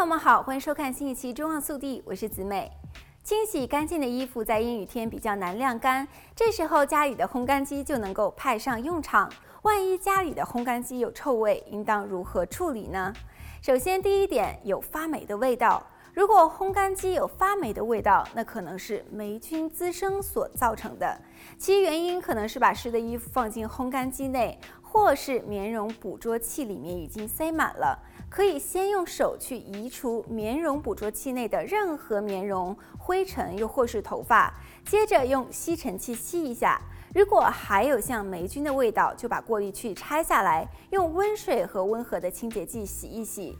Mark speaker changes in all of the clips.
Speaker 1: 朋友们好，欢迎收看新一期《中望速递》，我是子美。清洗干净的衣服在阴雨天比较难晾干，这时候家里的烘干机就能够派上用场。万一家里的烘干机有臭味，应当如何处理呢？首先，第一点有发霉的味道。如果烘干机有发霉的味道，那可能是霉菌滋生所造成的。其原因可能是把湿的衣服放进烘干机内，或是棉绒捕捉器里面已经塞满了。可以先用手去移除棉绒捕捉器内的任何棉绒、灰尘，又或是头发，接着用吸尘器吸一下。如果还有像霉菌的味道，就把过滤器拆下来，用温水和温和的清洁剂洗一洗。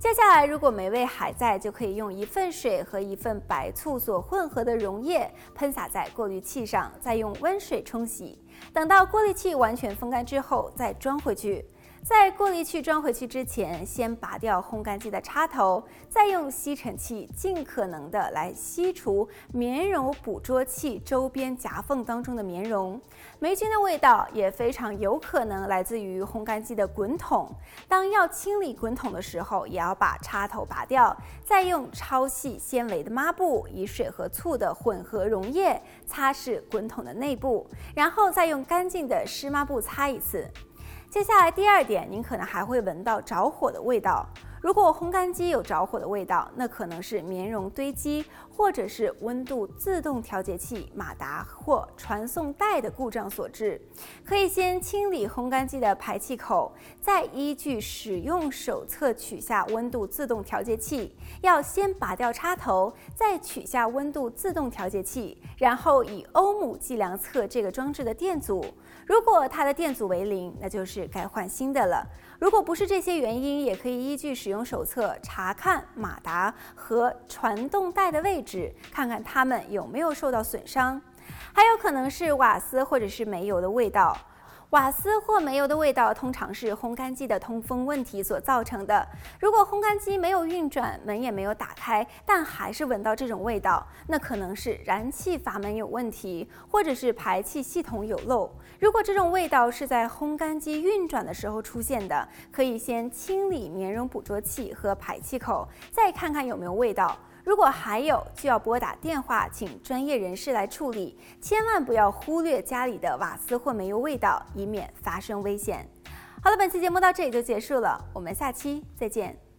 Speaker 1: 接下来，如果霉味还在，就可以用一份水和一份白醋所混合的溶液喷洒在过滤器上，再用温水冲洗。等到过滤器完全风干之后，再装回去。在过滤器装回去之前，先拔掉烘干机的插头，再用吸尘器尽可能的来吸除棉绒捕捉器周边夹缝当中的棉绒。霉菌的味道也非常有可能来自于烘干机的滚筒。当要清理滚筒的时候，也要把插头拔掉，再用超细纤维的抹布，以水和醋的混合溶液擦拭滚筒的内部，然后再用干净的湿抹布擦一次。接下来第二点，您可能还会闻到着火的味道。如果烘干机有着火的味道，那可能是棉绒堆积，或者是温度自动调节器马达或传送带的故障所致。可以先清理烘干机的排气口，再依据使用手册取下温度自动调节器。要先拔掉插头，再取下温度自动调节器，然后以欧姆计量测这个装置的电阻。如果它的电阻为零，那就是该换新的了。如果不是这些原因，也可以依据使用手册查看马达和传动带的位置，看看它们有没有受到损伤。还有可能是瓦斯或者是煤油的味道。瓦斯或煤油的味道通常是烘干机的通风问题所造成的。如果烘干机没有运转，门也没有打开，但还是闻到这种味道，那可能是燃气阀门有问题，或者是排气系统有漏。如果这种味道是在烘干机运转的时候出现的，可以先清理棉绒捕捉器和排气口，再看看有没有味道。如果还有，就要拨打电话，请专业人士来处理。千万不要忽略家里的瓦斯或煤油味道，以免发生危险。好了，本期节目到这里就结束了，我们下期再见。